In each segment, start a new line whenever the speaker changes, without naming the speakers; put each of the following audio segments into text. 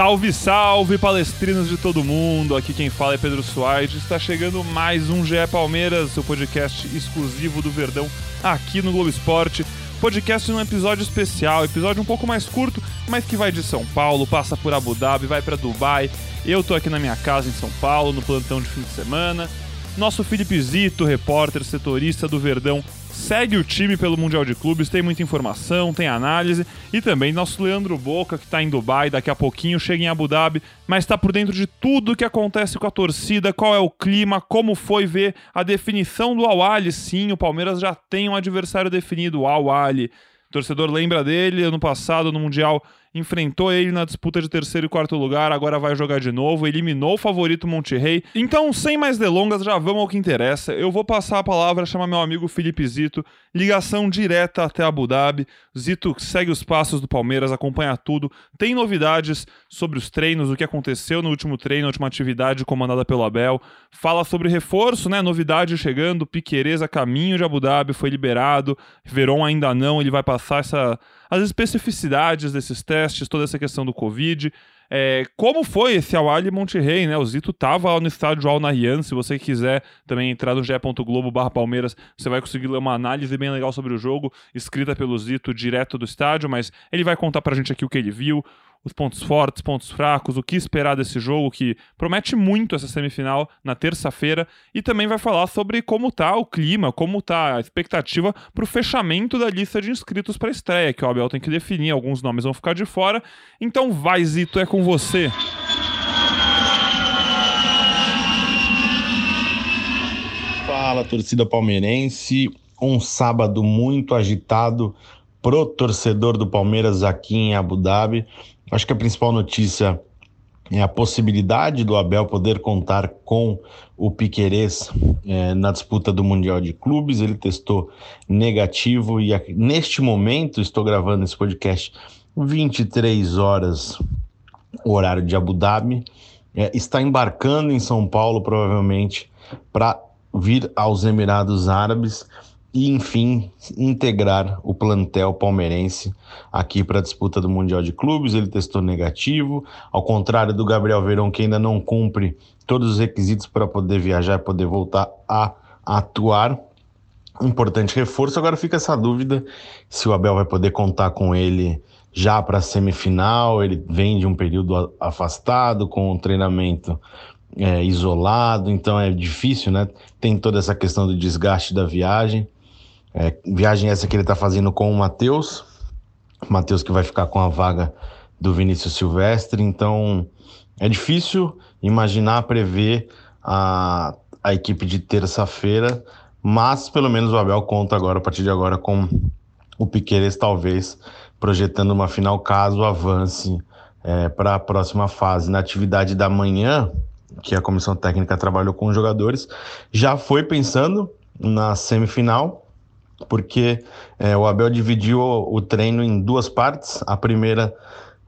Salve, salve, palestrinos de todo mundo! Aqui quem fala é Pedro Soares. Está chegando mais um GE Palmeiras, o podcast exclusivo do Verdão aqui no Globo Esporte. Podcast num episódio especial, episódio um pouco mais curto, mas que vai de São Paulo, passa por Abu Dhabi, vai para Dubai. Eu tô aqui na minha casa em São Paulo, no plantão de fim de semana. Nosso Felipe Zito, repórter, setorista do Verdão, segue o time pelo Mundial de Clubes, tem muita informação, tem análise, e também nosso Leandro Boca, que está em Dubai, daqui a pouquinho chega em Abu Dhabi, mas está por dentro de tudo que acontece com a torcida, qual é o clima, como foi ver a definição do Awali. Sim, o Palmeiras já tem um adversário definido, o Awali. O torcedor lembra dele, ano passado no Mundial enfrentou ele na disputa de terceiro e quarto lugar, agora vai jogar de novo, eliminou o favorito Monterrey. Então, sem mais delongas, já vamos ao que interessa. Eu vou passar a palavra, chamar meu amigo Felipe Zito, ligação direta até Abu Dhabi. Zito segue os passos do Palmeiras, acompanha tudo, tem novidades sobre os treinos, o que aconteceu no último treino, a última atividade comandada pelo Abel. Fala sobre reforço, né? Novidade chegando, Piquerez a caminho de Abu Dhabi, foi liberado, Veron ainda não, ele vai passar essa as especificidades desses testes, toda essa questão do Covid. É, como foi esse Awali Monterrey, né? O Zito tava no estádio Al Nahyan, se você quiser também entrar no ge.globo barra Palmeiras, você vai conseguir ler uma análise bem legal sobre o jogo, escrita pelo Zito direto do estádio, mas ele vai contar pra gente aqui o que ele viu, os pontos fortes, pontos fracos, o que esperar desse jogo que promete muito essa semifinal na terça-feira e também vai falar sobre como tá o clima, como tá a expectativa para o fechamento da lista de inscritos para a estreia, que o Abel tem que definir, alguns nomes vão ficar de fora. Então vai, Zito, é com você.
Fala, torcida palmeirense. Um sábado muito agitado pro torcedor do Palmeiras aqui em Abu Dhabi. Acho que a principal notícia é a possibilidade do Abel poder contar com o Piquerez é, na disputa do Mundial de Clubes. Ele testou negativo e neste momento estou gravando esse podcast 23 horas, horário de Abu Dhabi. É, está embarcando em São Paulo, provavelmente, para vir aos Emirados Árabes e, enfim, integrar o plantel palmeirense aqui para a disputa do Mundial de Clubes. Ele testou negativo, ao contrário do Gabriel Verão, que ainda não cumpre todos os requisitos para poder viajar e poder voltar a atuar. Importante reforço. Agora fica essa dúvida se o Abel vai poder contar com ele já para a semifinal. Ele vem de um período afastado, com o treinamento é, isolado, então é difícil, né? Tem toda essa questão do desgaste da viagem. É, viagem essa que ele está fazendo com o Matheus. Matheus que vai ficar com a vaga do Vinícius Silvestre. Então é difícil imaginar, prever a, a equipe de terça-feira, mas pelo menos o Abel conta agora, a partir de agora, com o Piqueires talvez projetando uma final caso avance é, para a próxima fase. Na atividade da manhã, que a comissão técnica trabalhou com os jogadores, já foi pensando na semifinal porque é, o Abel dividiu o, treino em duas partes. A primeira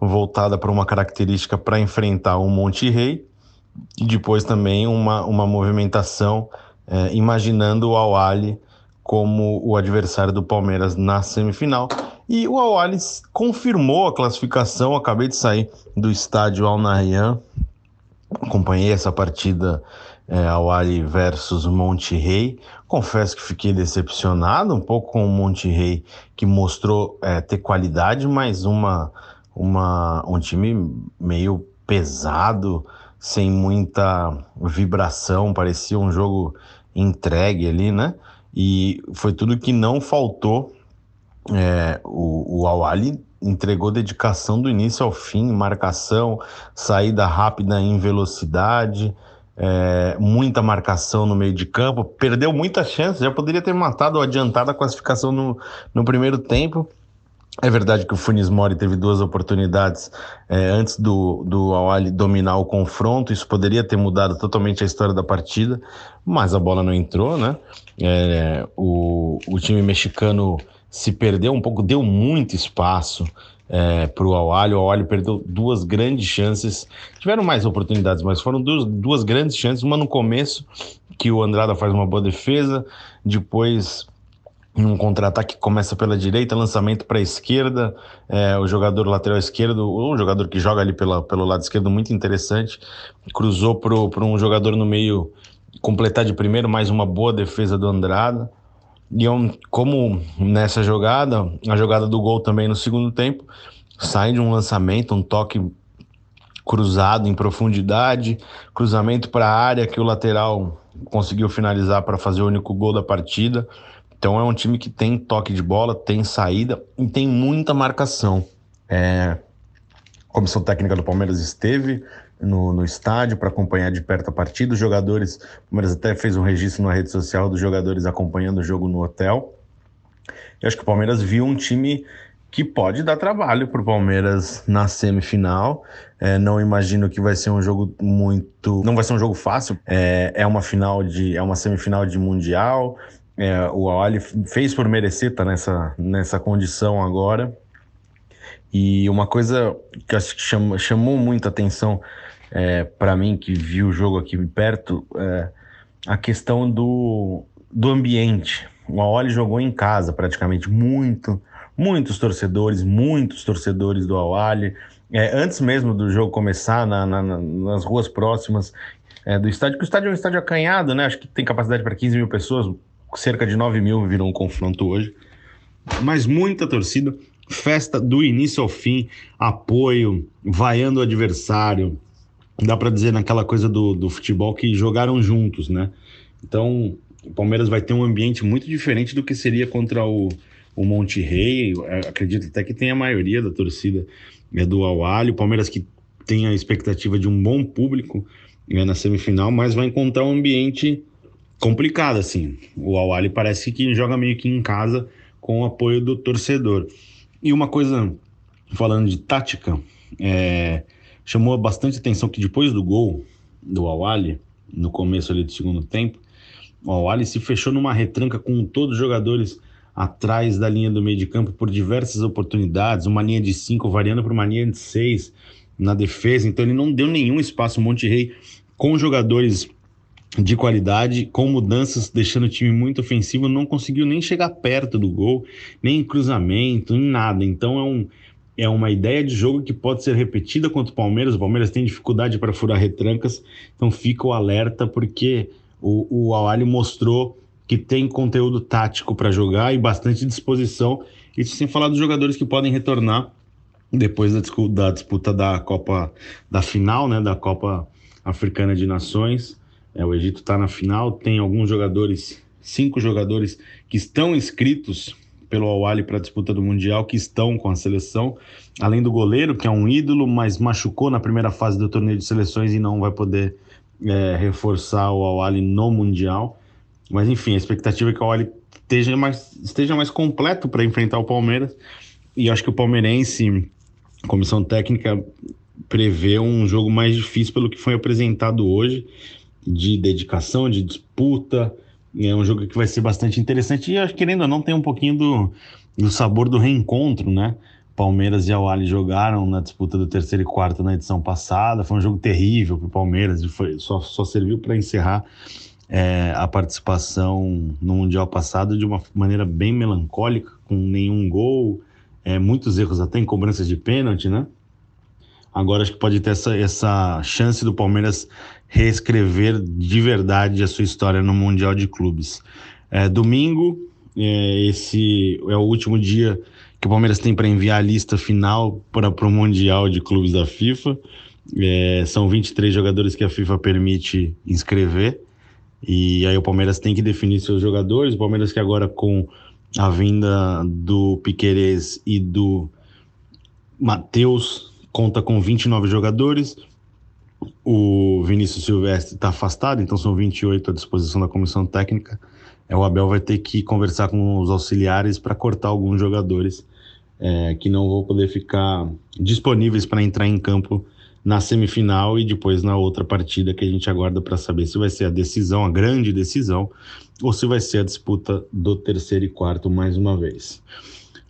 voltada para uma característica para enfrentar o Monte Rei e depois também uma, uma movimentação é, imaginando o Awali como o adversário do Palmeiras na semifinal. E o Awali confirmou a classificação. Acabei de sair do estádio Al Nahyan, acompanhei essa partida é, Awali versus Monte Rei. Confesso que fiquei decepcionado um pouco com o Monte Rei, que mostrou é, ter qualidade, mas uma, uma, um time meio pesado, sem muita vibração, parecia um jogo entregue ali, né? E foi tudo que não faltou. É, o, o Awali entregou dedicação do início ao fim, marcação, saída rápida em velocidade é, muita marcação no meio de campo, perdeu muitas chances, já poderia ter matado ou adiantado a classificação no, no primeiro tempo. É verdade que o Funes Mori teve duas oportunidades é, antes do, do Awali dominar o confronto, isso poderia ter mudado totalmente a história da partida, mas a bola não entrou, né? É, o, o time mexicano se perdeu um pouco, deu muito espaço é, para o Awali. O Awali perdeu duas grandes chances, tiveram mais oportunidades, mas foram duas, duas grandes chances, uma no começo, que o Andrada faz uma boa defesa, depois um contra-ataque começa pela direita, lançamento para a esquerda, é, o jogador lateral esquerdo, um jogador que joga ali pela, pelo lado esquerdo, muito interessante, cruzou para um jogador no meio completar de primeiro, mais uma boa defesa do Andrada. E um, como nessa jogada, a jogada do gol também no segundo tempo, sai de um lançamento, um toque cruzado em profundidade, cruzamento para a área que o lateral conseguiu finalizar para fazer o único gol da partida. Então é um time que tem toque de bola, tem saída e tem muita marcação. É, a comissão técnica do Palmeiras esteve no, no estádio para acompanhar de perto a partida. Os jogadores, o Palmeiras até fez um registro na rede social dos jogadores acompanhando o jogo no hotel. Eu acho que o Palmeiras viu um time que pode dar trabalho para o Palmeiras na semifinal. É, não imagino que vai ser um jogo muito, não vai ser um jogo fácil. É, é uma final de, é uma semifinal de mundial. É, o Ali fez por merecer tá nessa, nessa condição agora. E uma coisa que acho que chamou, chamou muita atenção é, para mim, que viu o jogo aqui perto, é a questão do, do ambiente. O Aoli jogou em casa praticamente, muito, muitos torcedores, muitos torcedores do Awali. É, antes mesmo do jogo começar, na, na, nas ruas próximas é, do estádio, que o estádio é um estádio acanhado, né? Acho que tem capacidade para 15 mil pessoas, cerca de 9 mil virou um confronto hoje. Mas muita torcida, festa do início ao fim, apoio, vaiando o adversário. Dá para dizer naquela coisa do, do futebol que jogaram juntos, né? Então, o Palmeiras vai ter um ambiente muito diferente do que seria contra o, o Monte Rei. Acredito até que tem a maioria da torcida é do Awali. O Palmeiras que tem a expectativa de um bom público é, na semifinal, mas vai encontrar um ambiente complicado, assim. O Awali parece que joga meio que em casa com o apoio do torcedor. E uma coisa, falando de tática, é, chamou bastante atenção que depois do gol do Awali, no começo ali do segundo tempo, o Awali se fechou numa retranca com todos os jogadores atrás da linha do meio de campo por diversas oportunidades, uma linha de cinco variando para uma linha de seis na defesa, então ele não deu nenhum espaço Monte Rei com jogadores de qualidade, com mudanças, deixando o time muito ofensivo, não conseguiu nem chegar perto do gol, nem em cruzamento, em nada. Então é, um, é uma ideia de jogo que pode ser repetida contra o Palmeiras. O Palmeiras tem dificuldade para furar retrancas, então fica o alerta, porque o, o Awali mostrou que tem conteúdo tático para jogar e bastante disposição. Isso sem falar dos jogadores que podem retornar depois da, da disputa da Copa, da final, né, da Copa Africana de Nações. É, o Egito está na final, tem alguns jogadores, cinco jogadores que estão inscritos pelo Awali para a disputa do Mundial, que estão com a seleção, além do goleiro, que é um ídolo, mas machucou na primeira fase do torneio de seleções e não vai poder é, reforçar o Awali no Mundial. Mas enfim, a expectativa é que o Awali esteja mais, esteja mais completo para enfrentar o Palmeiras. E acho que o palmeirense, comissão técnica, prevê um jogo mais difícil pelo que foi apresentado hoje de dedicação, de disputa. É um jogo que vai ser bastante interessante. E acho que, querendo ou não, tem um pouquinho do, do sabor do reencontro, né? Palmeiras e Awali jogaram na disputa do terceiro e quarto na edição passada. Foi um jogo terrível para o Palmeiras e foi, só, só serviu para encerrar é, a participação no Mundial passado de uma maneira bem melancólica, com nenhum gol, é, muitos erros até em cobranças de pênalti, né? Agora acho que pode ter essa, essa chance do Palmeiras reescrever de verdade a sua história no Mundial de Clubes. É, domingo, é, esse é o último dia que o Palmeiras tem para enviar a lista final para o Mundial de Clubes da FIFA. É, são 23 jogadores que a FIFA permite inscrever. E aí o Palmeiras tem que definir seus jogadores. O Palmeiras que agora com a vinda do Piquerez e do Matheus conta com 29 jogadores. O Vinícius Silvestre está afastado, então são 28 à disposição da comissão técnica. É, o Abel vai ter que conversar com os auxiliares para cortar alguns jogadores é, que não vão poder ficar disponíveis para entrar em campo na semifinal e depois na outra partida que a gente aguarda para saber se vai ser a decisão, a grande decisão, ou se vai ser a disputa do terceiro e quarto mais uma vez.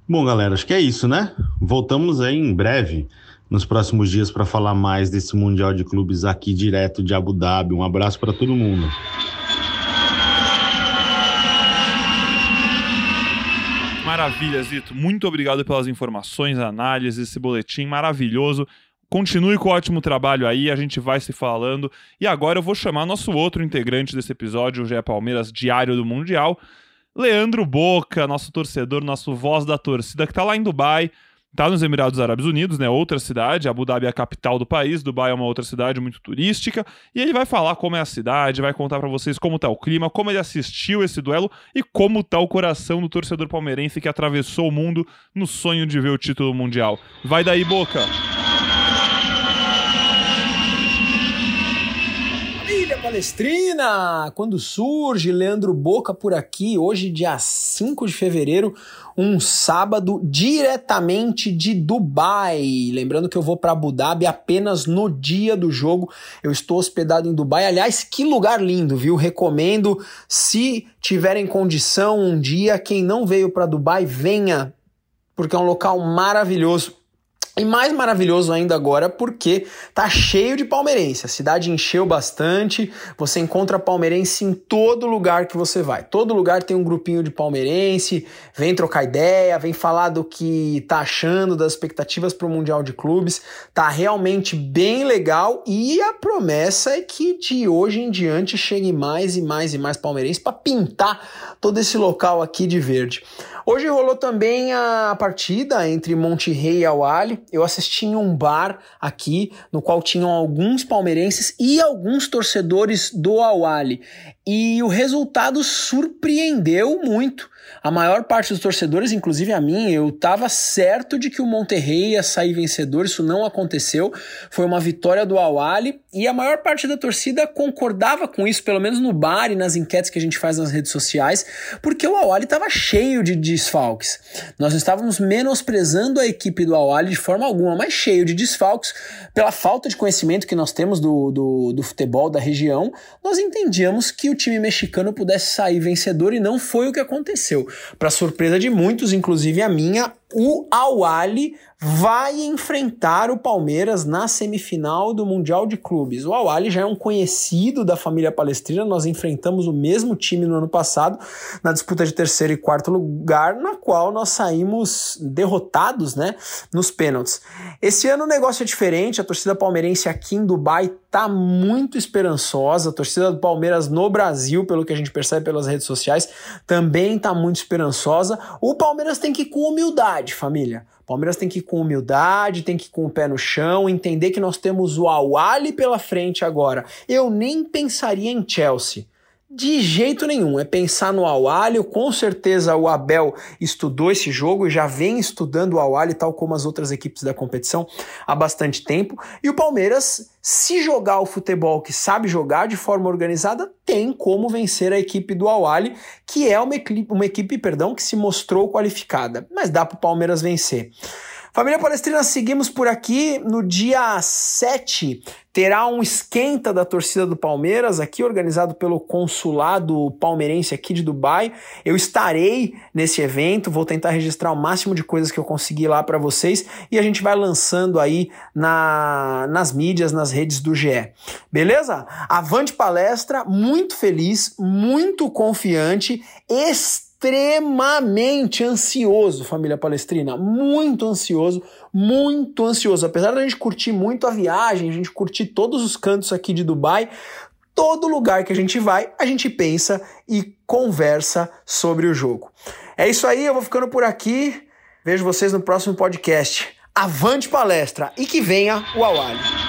Bom, galera, acho que é isso, né? Voltamos aí em breve, nos próximos dias, para falar mais desse Mundial de Clubes aqui direto de Abu Dhabi. Um abraço para todo mundo.
Maravilha, Zito. Muito obrigado pelas informações, análises, esse boletim maravilhoso. Continue com o ótimo trabalho aí, a gente vai se falando. E agora eu vou chamar nosso outro integrante desse episódio, o GE Palmeiras Diário do Mundial, Leandro Boca, nosso torcedor, nosso voz da torcida, que tá lá em Dubai, tá nos Emirados Árabes Unidos, né? Outra cidade, Abu Dhabi é a capital do país, Dubai é uma outra cidade muito turística, e ele vai falar como é a cidade, vai contar para vocês como tá o clima, como ele assistiu esse duelo e como tá o coração do torcedor palmeirense que atravessou o mundo no sonho de ver o título mundial. Vai daí, Boca!
Família Palestrina! Quando surge Leandro Boca por aqui, hoje, dia 5 de fevereiro, um sábado diretamente de Dubai. Lembrando que eu vou para Abu Dhabi apenas no dia do jogo. Eu estou hospedado em Dubai. Aliás, que lugar lindo, viu? Recomendo, se tiverem condição um dia, quem não veio para Dubai, venha, porque é um local maravilhoso. E mais maravilhoso ainda agora porque tá cheio de palmeirense. A cidade encheu bastante. Você encontra palmeirense em todo lugar que você vai. Todo lugar tem um grupinho de palmeirense. Vem trocar ideia, vem falar do que tá achando, das expectativas para o Mundial de Clubes. Tá realmente bem legal e a promessa é que de hoje em diante chegue mais e mais e mais palmeirense para pintar todo esse local aqui de verde. Hoje rolou também a partida entre Monterrey e Awali. Eu assisti em um bar aqui, no qual tinham alguns palmeirenses e alguns torcedores do Awali. E o resultado surpreendeu muito. A maior parte dos torcedores, inclusive a mim, eu estava certo de que o Monterrey ia sair vencedor, isso não aconteceu. Foi uma vitória do Awali e a maior parte da torcida concordava com isso, pelo menos no bar e nas enquetes que a gente faz nas redes sociais, porque o Awali estava cheio de desfalques. Nós estávamos menosprezando a equipe do Awali de forma alguma, mas cheio de desfalques pela falta de conhecimento que nós temos do, do, do futebol da região. Nós entendíamos que o time mexicano pudesse sair vencedor e não foi o que aconteceu. Para surpresa de muitos, inclusive a minha, o Awali vai enfrentar o Palmeiras na semifinal do Mundial de Clubes. O Awali já é um conhecido da família palestrina, nós enfrentamos o mesmo time no ano passado na disputa de terceiro e quarto lugar, na qual nós saímos derrotados, né, nos pênaltis. Esse ano o negócio é diferente, a torcida palmeirense aqui em Dubai tá muito esperançosa, a torcida do Palmeiras no Brasil, pelo que a gente percebe pelas redes sociais, também tá muito esperançosa. O Palmeiras tem que ir com humildade, família. Palmeiras tem que ir com humildade, tem que ir com o pé no chão, entender que nós temos o Awali pela frente agora. Eu nem pensaria em Chelsea. De jeito nenhum, é pensar no Awali. Com certeza o Abel estudou esse jogo e já vem estudando o Awali, tal como as outras equipes da competição, há bastante tempo. E o Palmeiras, se jogar o futebol que sabe jogar de forma organizada, tem como vencer a equipe do Awali, que é uma equipe, uma equipe perdão, que se mostrou qualificada. Mas dá para o Palmeiras vencer. Família Palestrina, seguimos por aqui. No dia 7 terá um esquenta da torcida do Palmeiras, aqui organizado pelo consulado palmeirense aqui de Dubai. Eu estarei nesse evento, vou tentar registrar o máximo de coisas que eu conseguir lá para vocês e a gente vai lançando aí na, nas mídias, nas redes do GE. Beleza? Avante palestra, muito feliz, muito confiante, extremamente ansioso, família palestrina, muito ansioso, muito ansioso. Apesar da gente curtir muito a viagem, a gente curtir todos os cantos aqui de Dubai, todo lugar que a gente vai, a gente pensa e conversa sobre o jogo. É isso aí, eu vou ficando por aqui. Vejo vocês no próximo podcast. Avante palestra e que venha o Awali.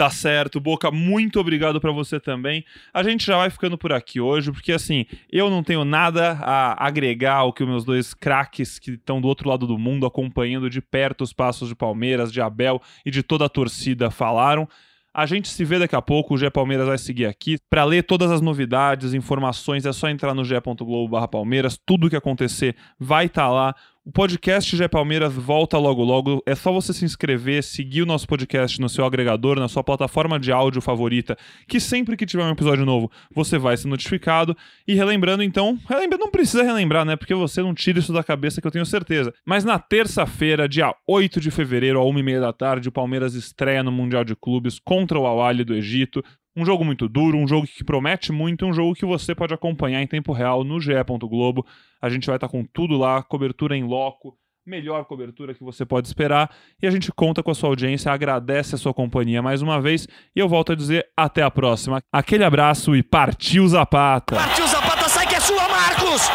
Tá certo, Boca, muito obrigado para você também. A gente já vai ficando por aqui hoje, porque assim, eu não tenho nada a agregar ao que os meus dois craques que estão do outro lado do mundo acompanhando de perto os passos de Palmeiras, de Abel e de toda a torcida falaram. A gente se vê daqui a pouco, o GE Palmeiras vai seguir aqui. Para ler todas as novidades, informações, é só entrar no ge.globo/palmeiras. Tudo o que acontecer vai estar tá lá. O podcast GE Palmeiras volta logo logo. É só você se inscrever, seguir o nosso podcast no seu agregador, na sua plataforma de áudio favorita, que sempre que tiver um episódio novo, você vai ser notificado. E relembrando então, relembrando não precisa relembrar, né? Porque você não tira isso da cabeça que eu tenho certeza. Mas na terça-feira, dia 8 de fevereiro, a 1h30 da tarde, o Palmeiras estreia no Mundial de Clubes contra o al do Egito. Um jogo muito duro, um jogo que promete muito, um jogo que você pode acompanhar em tempo real no GE. Globo. A gente vai estar com tudo lá, cobertura em loco, melhor cobertura que você pode esperar. E a gente conta com a sua audiência, agradece a sua companhia mais uma vez. E eu volto a dizer até a próxima. Aquele abraço e partiu Zapata!
Partiu Zapata, sai que é sua, Marcos!